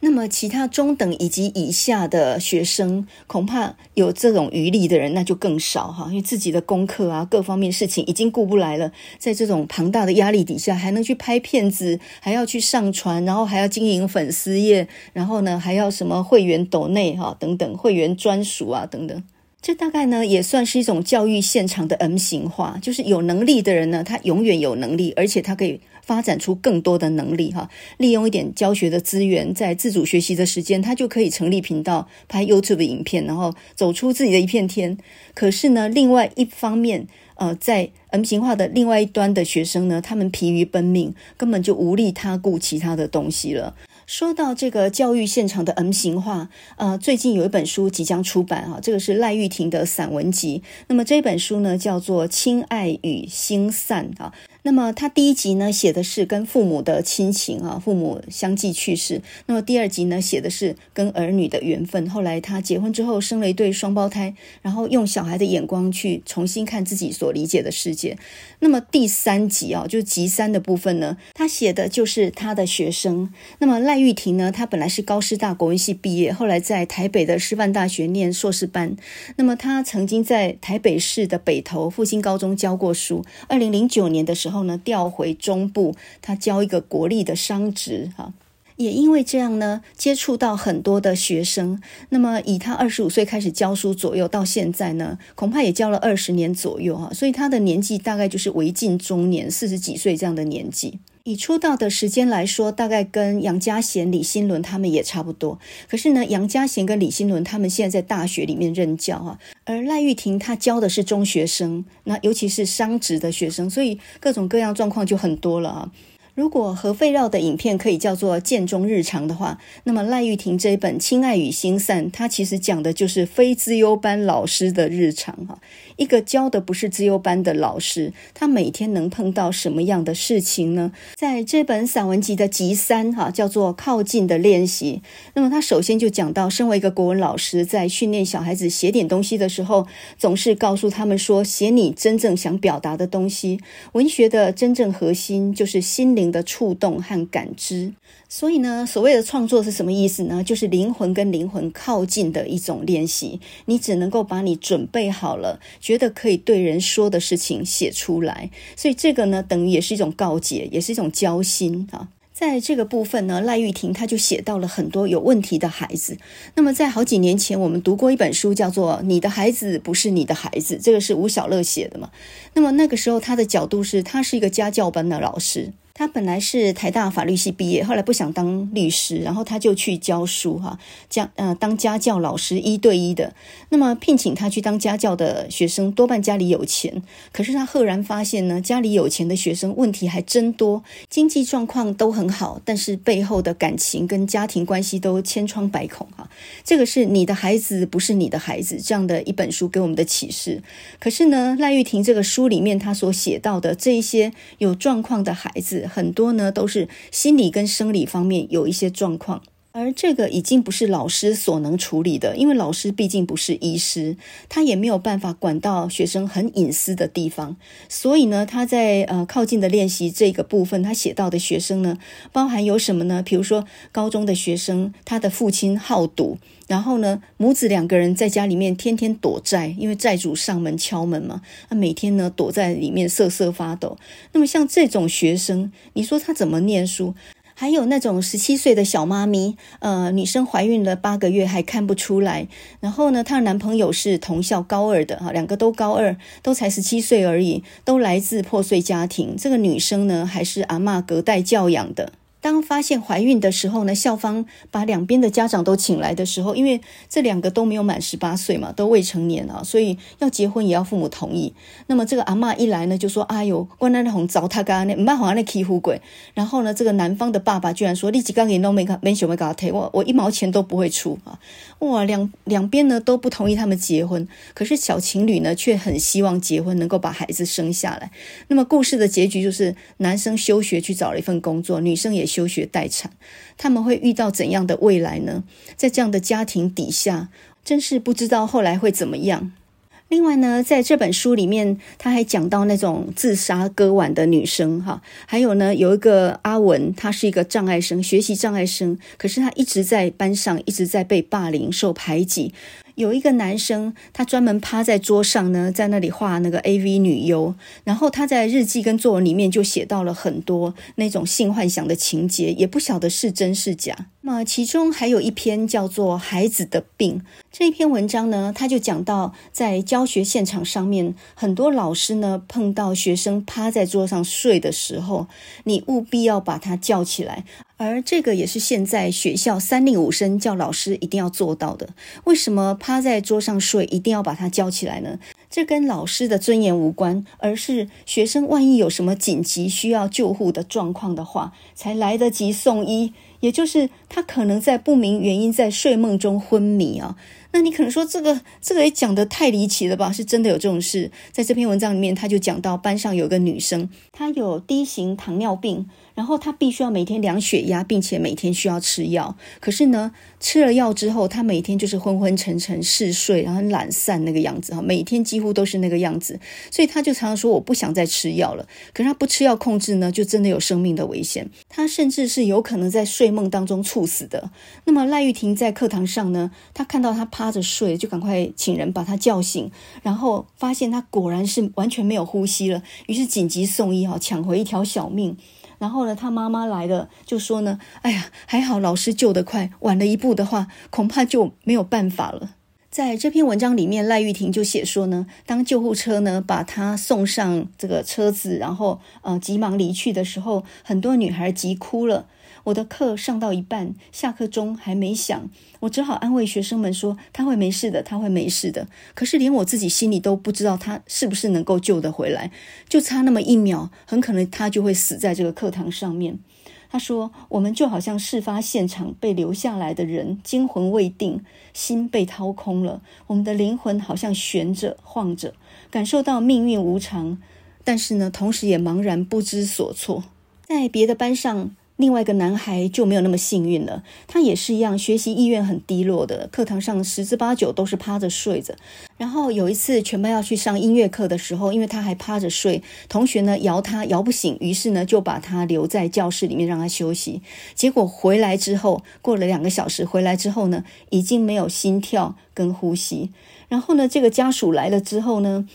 那么其他中等以及以下的学生，恐怕有这种余力的人那就更少哈，因为自己的功课啊各方面事情已经顾不来了，在这种庞大的压力底下，还能去拍片子，还要去上传，然后还要经营粉丝页，然后呢还要什么会员抖内哈等等会员专属啊等等。这大概呢也算是一种教育现场的 M 型化，就是有能力的人呢，他永远有能力，而且他可以发展出更多的能力哈。利用一点教学的资源，在自主学习的时间，他就可以成立频道，拍 YouTube 影片，然后走出自己的一片天。可是呢，另外一方面，呃，在 M 型化的另外一端的学生呢，他们疲于奔命，根本就无力他顾其他的东西了。说到这个教育现场的 M 型化，呃，最近有一本书即将出版啊，这个是赖玉婷的散文集。那么这本书呢，叫做《亲爱与心散》啊。那么他第一集呢，写的是跟父母的亲情啊，父母相继去世。那么第二集呢，写的是跟儿女的缘分。后来他结婚之后生了一对双胞胎，然后用小孩的眼光去重新看自己所理解的世界。那么第三集啊，就集三的部分呢，他写的就是他的学生。那么赖玉婷呢，他本来是高师大国文系毕业，后来在台北的师范大学念硕士班。那么他曾经在台北市的北投复兴高中教过书。二零零九年的时候。后呢，调回中部，他教一个国立的商职哈，也因为这样呢，接触到很多的学生。那么以他二十五岁开始教书左右，到现在呢，恐怕也教了二十年左右哈，所以他的年纪大概就是为近中年，四十几岁这样的年纪。以出道的时间来说，大概跟杨家贤、李新伦他们也差不多。可是呢，杨家贤跟李新伦他们现在在大学里面任教啊，而赖玉婷她教的是中学生，那尤其是商职的学生，所以各种各样状况就很多了啊。如果核废料的影片可以叫做建中日常的话，那么赖玉婷这一本《亲爱与心散》，它其实讲的就是非资优班老师的日常哈。一个教的不是资优班的老师，他每天能碰到什么样的事情呢？在这本散文集的集三哈，叫做《靠近的练习》。那么他首先就讲到，身为一个国文老师，在训练小孩子写点东西的时候，总是告诉他们说，写你真正想表达的东西。文学的真正核心就是心灵。的触动和感知。所以呢，所谓的创作是什么意思呢？就是灵魂跟灵魂靠近的一种练习。你只能够把你准备好了，觉得可以对人说的事情写出来。所以这个呢，等于也是一种告解，也是一种交心啊。在这个部分呢，赖玉婷她就写到了很多有问题的孩子。那么在好几年前，我们读过一本书，叫做《你的孩子不是你的孩子》，这个是吴小乐写的嘛。那么那个时候，他的角度是，他是一个家教班的老师。他本来是台大法律系毕业，后来不想当律师，然后他就去教书哈，教呃当家教老师一对一的。那么聘请他去当家教的学生多半家里有钱，可是他赫然发现呢，家里有钱的学生问题还真多，经济状况都很好，但是背后的感情跟家庭关系都千疮百孔哈。这个是你的孩子不是你的孩子这样的一本书给我们的启示。可是呢，赖玉婷这个书里面他所写到的这一些有状况的孩子。很多呢都是心理跟生理方面有一些状况，而这个已经不是老师所能处理的，因为老师毕竟不是医师，他也没有办法管到学生很隐私的地方。所以呢，他在呃靠近的练习这个部分，他写到的学生呢，包含有什么呢？比如说高中的学生，他的父亲好赌，然后呢，母子两个人在家里面天天躲债，因为债主上门敲门嘛，他每天呢躲在里面瑟瑟发抖。那么像这种学生，你说他怎么念书？还有那种十七岁的小妈咪，呃，女生怀孕了八个月还看不出来。然后呢，她的男朋友是同校高二的，哈，两个都高二，都才十七岁而已，都来自破碎家庭。这个女生呢，还是阿嬷隔代教养的。当发现怀孕的时候呢，校方把两边的家长都请来的时候，因为这两个都没有满十八岁嘛，都未成年啊，所以要结婚也要父母同意。那么这个阿嬷一来呢，就说：“哎呦，关那红糟蹋干那，唔办好那欺负鬼。”然后呢，这个男方的爸爸居然说：“你几刚给弄没没想没搞他，我我一毛钱都不会出啊！”哇，两两边呢都不同意他们结婚，可是小情侣呢却很希望结婚，能够把孩子生下来。那么故事的结局就是男生休学去找了一份工作，女生也。休学待产，他们会遇到怎样的未来呢？在这样的家庭底下，真是不知道后来会怎么样。另外呢，在这本书里面，他还讲到那种自杀割腕的女生，哈，还有呢，有一个阿文，她是一个障碍生，学习障碍生，可是她一直在班上一直在被霸凌、受排挤。有一个男生，他专门趴在桌上呢，在那里画那个 AV 女优，然后他在日记跟作文里面就写到了很多那种性幻想的情节，也不晓得是真是假。那其中还有一篇叫做《孩子的病》这一篇文章呢，他就讲到在教学现场上面，很多老师呢碰到学生趴在桌上睡的时候，你务必要把他叫起来。而这个也是现在学校三令五申叫老师一定要做到的。为什么趴在桌上睡一定要把它叫起来呢？这跟老师的尊严无关，而是学生万一有什么紧急需要救护的状况的话，才来得及送医。也就是他可能在不明原因在睡梦中昏迷啊。那你可能说这个这个也讲得太离奇了吧？是真的有这种事？在这篇文章里面，他就讲到班上有个女生，她有低型糖尿病。然后他必须要每天量血压，并且每天需要吃药。可是呢，吃了药之后，他每天就是昏昏沉沉、嗜睡，然后很懒散那个样子哈，每天几乎都是那个样子。所以他就常常说：“我不想再吃药了。”可是他不吃药控制呢，就真的有生命的危险。他甚至是有可能在睡梦当中猝死的。那么赖玉婷在课堂上呢，他看到他趴着睡，就赶快请人把他叫醒，然后发现他果然是完全没有呼吸了，于是紧急送医哈，抢回一条小命。然后呢，他妈妈来了，就说呢：“哎呀，还好老师救得快，晚了一步的话，恐怕就没有办法了。”在这篇文章里面，赖玉婷就写说呢，当救护车呢把她送上这个车子，然后呃急忙离去的时候，很多女孩急哭了。我的课上到一半，下课钟还没响，我只好安慰学生们说他会没事的，他会没事的。可是连我自己心里都不知道他是不是能够救得回来，就差那么一秒，很可能他就会死在这个课堂上面。他说：“我们就好像事发现场被留下来的人，惊魂未定，心被掏空了，我们的灵魂好像悬着晃着，感受到命运无常，但是呢，同时也茫然不知所措。”在别的班上。另外一个男孩就没有那么幸运了，他也是一样，学习意愿很低落的，课堂上十之八九都是趴着睡着。然后有一次全班要去上音乐课的时候，因为他还趴着睡，同学呢摇他摇不醒，于是呢就把他留在教室里面让他休息。结果回来之后，过了两个小时回来之后呢，已经没有心跳跟呼吸。然后呢，这个家属来了之后呢，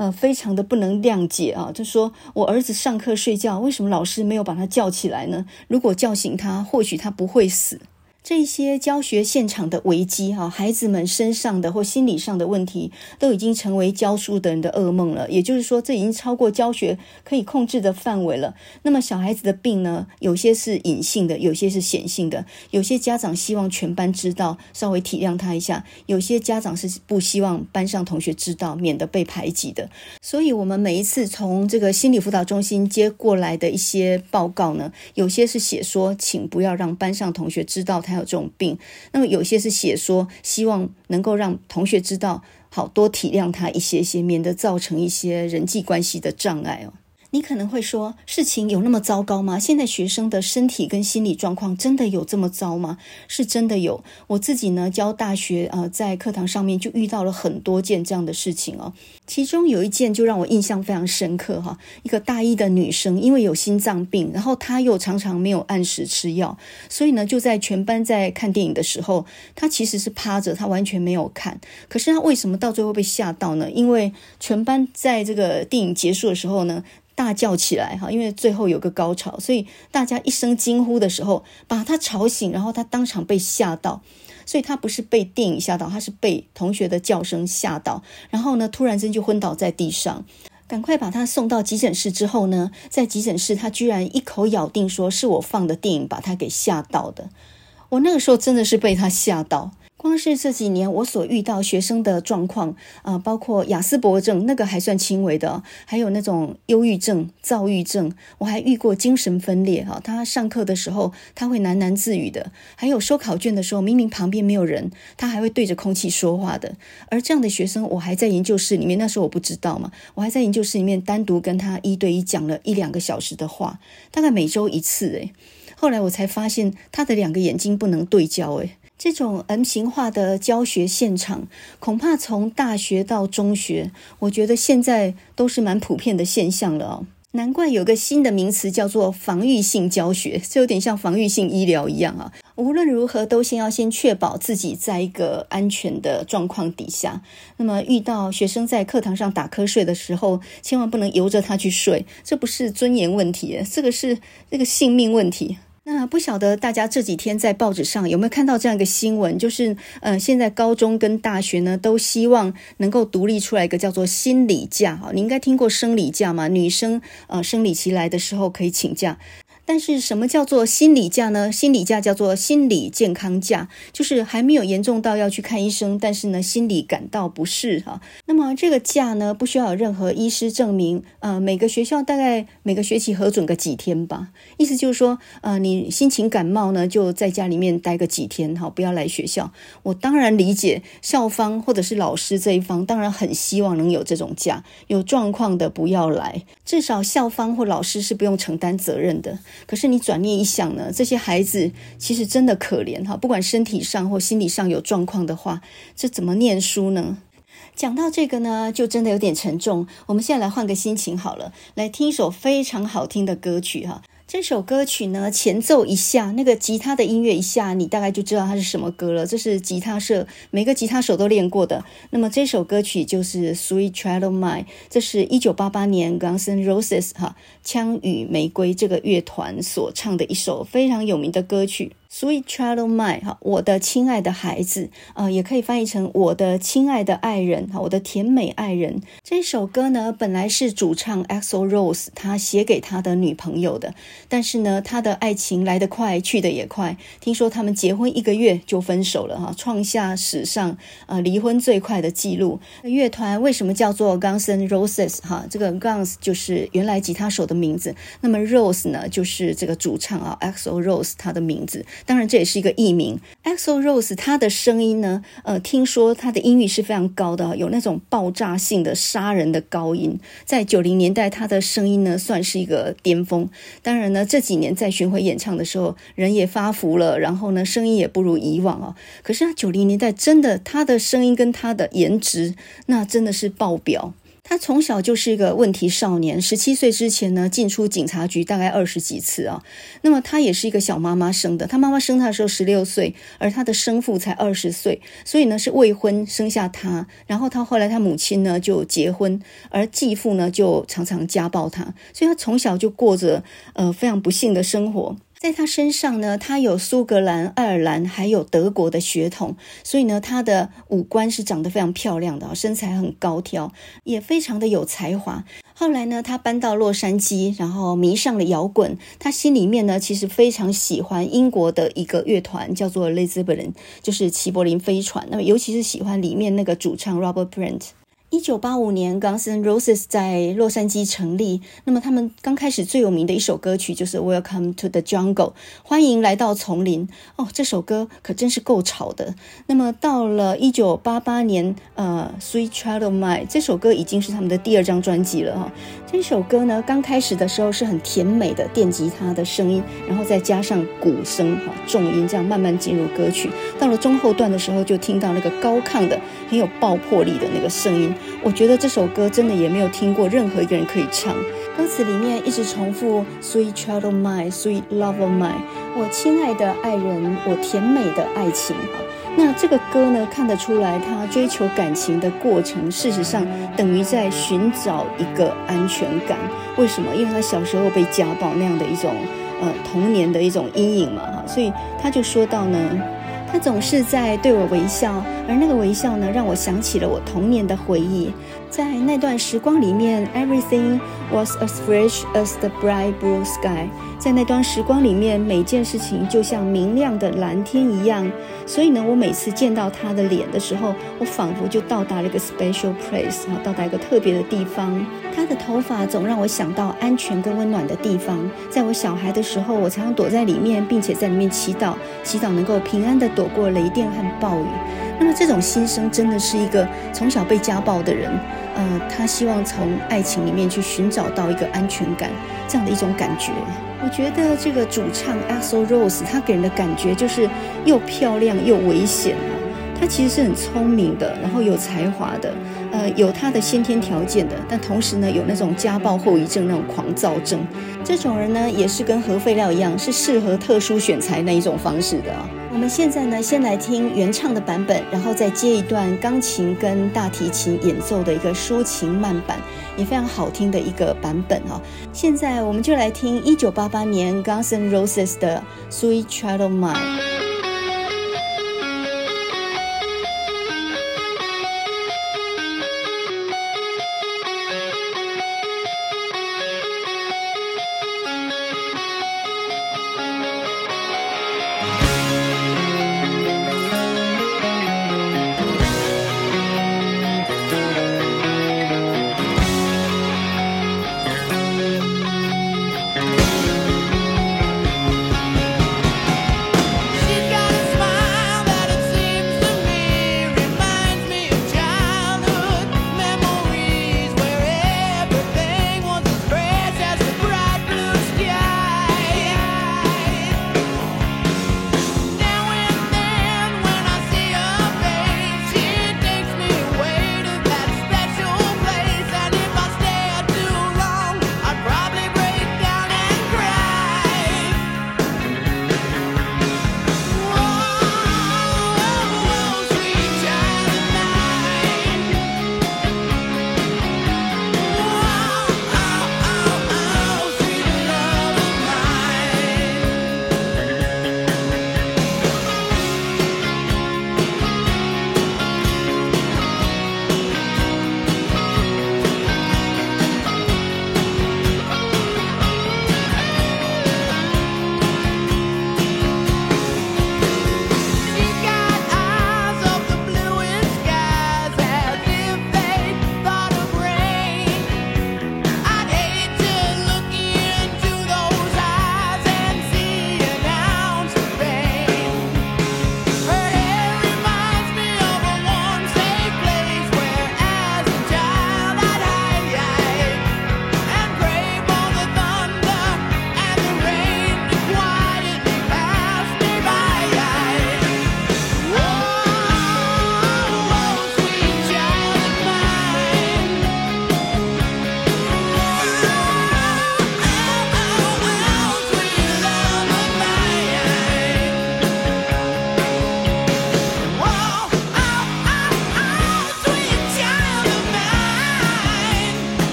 呃，非常的不能谅解啊，就说我儿子上课睡觉，为什么老师没有把他叫起来呢？如果叫醒他，或许他不会死。这些教学现场的危机，哈，孩子们身上的或心理上的问题，都已经成为教书的人的噩梦了。也就是说，这已经超过教学可以控制的范围了。那么，小孩子的病呢，有些是隐性的，有些是显性的。有些家长希望全班知道，稍微体谅他一下；有些家长是不希望班上同学知道，免得被排挤的。所以，我们每一次从这个心理辅导中心接过来的一些报告呢，有些是写说，请不要让班上同学知道还有这种病，那么有些是写说希望能够让同学知道，好多体谅他一些些，免得造成一些人际关系的障碍哦。你可能会说，事情有那么糟糕吗？现在学生的身体跟心理状况真的有这么糟吗？是真的有。我自己呢，教大学，呃，在课堂上面就遇到了很多件这样的事情哦。其中有一件就让我印象非常深刻哈，一个大一的女生，因为有心脏病，然后她又常常没有按时吃药，所以呢，就在全班在看电影的时候，她其实是趴着，她完全没有看。可是她为什么到最后被吓到呢？因为全班在这个电影结束的时候呢，大叫起来哈，因为最后有个高潮，所以大家一声惊呼的时候，把他吵醒，然后他当场被吓到，所以他不是被电影吓到，他是被同学的叫声吓到，然后呢，突然间就昏倒在地上，赶快把他送到急诊室之后呢，在急诊室他居然一口咬定说是我放的电影把他给吓到的，我那个时候真的是被他吓到。光是这几年我所遇到学生的状况啊，包括亚斯伯症，那个还算轻微的，还有那种忧郁症、躁郁症，我还遇过精神分裂哈。他上课的时候他会喃喃自语的，还有收考卷的时候，明明旁边没有人，他还会对着空气说话的。而这样的学生，我还在研究室里面，那时候我不知道嘛，我还在研究室里面单独跟他一对一讲了一两个小时的话，大概每周一次诶。后来我才发现他的两个眼睛不能对焦诶。这种 M 型化的教学现场，恐怕从大学到中学，我觉得现在都是蛮普遍的现象了哦。难怪有个新的名词叫做防御性教学，这有点像防御性医疗一样啊。无论如何，都先要先确保自己在一个安全的状况底下。那么，遇到学生在课堂上打瞌睡的时候，千万不能由着他去睡，这不是尊严问题，这个是那个性命问题。那不晓得大家这几天在报纸上有没有看到这样一个新闻？就是，呃，现在高中跟大学呢都希望能够独立出来一个叫做心理假。哈，你应该听过生理假嘛？女生呃生理期来的时候可以请假。但是什么叫做心理假呢？心理假叫做心理健康假，就是还没有严重到要去看医生，但是呢，心理感到不适哈。那么这个假呢，不需要有任何医师证明，呃，每个学校大概每个学期核准个几天吧。意思就是说，呃，你心情感冒呢，就在家里面待个几天，哈，不要来学校。我当然理解校方或者是老师这一方，当然很希望能有这种假，有状况的不要来，至少校方或老师是不用承担责任的。可是你转念一想呢，这些孩子其实真的可怜哈，不管身体上或心理上有状况的话，这怎么念书呢？讲到这个呢，就真的有点沉重。我们现在来换个心情好了，来听一首非常好听的歌曲哈。这首歌曲呢，前奏一下，那个吉他的音乐一下，你大概就知道它是什么歌了。这是吉他社每个吉他手都练过的。那么这首歌曲就是《Sweet Child O' Mine》，这是一九八八年 Guns N' Roses 哈，枪与玫瑰这个乐团所唱的一首非常有名的歌曲。Sweet Child of Mine，哈，我的亲爱的孩子，呃，也可以翻译成我的亲爱的爱人，哈，我的甜美爱人。这首歌呢，本来是主唱 a x o Rose 他写给他的女朋友的，但是呢，他的爱情来得快，去得也快。听说他们结婚一个月就分手了，哈，创下史上呃离婚最快的记录。乐团为什么叫做 Guns N' Roses？哈，这个 Guns 就是原来吉他手的名字，那么 Rose 呢，就是这个主唱啊 a x o Rose 他的名字。当然这也是一个艺名。EXO Rose 他的声音呢，呃，听说他的音域是非常高的，有那种爆炸性的杀人的高音。在九零年代，他的声音呢算是一个巅峰。当然呢，这几年在巡回演唱的时候，人也发福了，然后呢，声音也不如以往啊。可是他九零年代真的，他的声音跟他的颜值，那真的是爆表。他从小就是一个问题少年，十七岁之前呢，进出警察局大概二十几次啊。那么他也是一个小妈妈生的，他妈妈生他的时候十六岁，而他的生父才二十岁，所以呢是未婚生下他。然后他后来他母亲呢就结婚，而继父呢就常常家暴他，所以他从小就过着呃非常不幸的生活。在他身上呢，他有苏格兰、爱尔兰还有德国的血统，所以呢，他的五官是长得非常漂亮的，身材很高挑，也非常的有才华。后来呢，他搬到洛杉矶，然后迷上了摇滚。他心里面呢，其实非常喜欢英国的一个乐团，叫做 Led Zeppelin，就是齐柏林飞船。那么，尤其是喜欢里面那个主唱 Robert Plant。一九八五年，Guns N' Roses 在洛杉矶成立。那么他们刚开始最有名的一首歌曲就是《Welcome to the Jungle》，欢迎来到丛林。哦，这首歌可真是够吵的。那么到了一九八八年，呃，《Sweet Child of Mine》这首歌已经是他们的第二张专辑了哈。这首歌呢，刚开始的时候是很甜美的电吉他的声音，然后再加上鼓声哈重音，这样慢慢进入歌曲。到了中后段的时候，就听到那个高亢的、很有爆破力的那个声音。我觉得这首歌真的也没有听过任何一个人可以唱。歌词里面一直重复 “Sweet child of mine, sweet love of mine”，我亲爱的爱人，我甜美的爱情。那这个歌呢，看得出来他追求感情的过程，事实上等于在寻找一个安全感。为什么？因为他小时候被家暴那样的一种呃童年的一种阴影嘛哈，所以他就说到呢。他总是在对我微笑，而那个微笑呢，让我想起了我童年的回忆。在那段时光里面，everything was as fresh as the bright blue sky。在那段时光里面，每件事情就像明亮的蓝天一样。所以呢，我每次见到他的脸的时候，我仿佛就到达了一个 special place，啊，到达一个特别的地方。他的头发总让我想到安全跟温暖的地方。在我小孩的时候，我常常躲在里面，并且在里面祈祷，祈祷能够平安的躲过雷电和暴雨。那么这种心声，真的是一个从小被家暴的人。呃，他希望从爱情里面去寻找到一个安全感，这样的一种感觉。我觉得这个主唱 Axl Rose，他给人的感觉就是又漂亮又危险啊。他其实是很聪明的，然后有才华的，有他的先天条件的，但同时呢，有那种家暴后遗症那种狂躁症。这种人呢，也是跟核废料一样，是适合特殊选材那一种方式的啊。我们现在呢，先来听原唱的版本，然后再接一段钢琴跟大提琴演奏的一个抒情慢板，也非常好听的一个版本哈。现在我们就来听一九八八年 Guns N' Roses 的《Sweet Child of Mine》。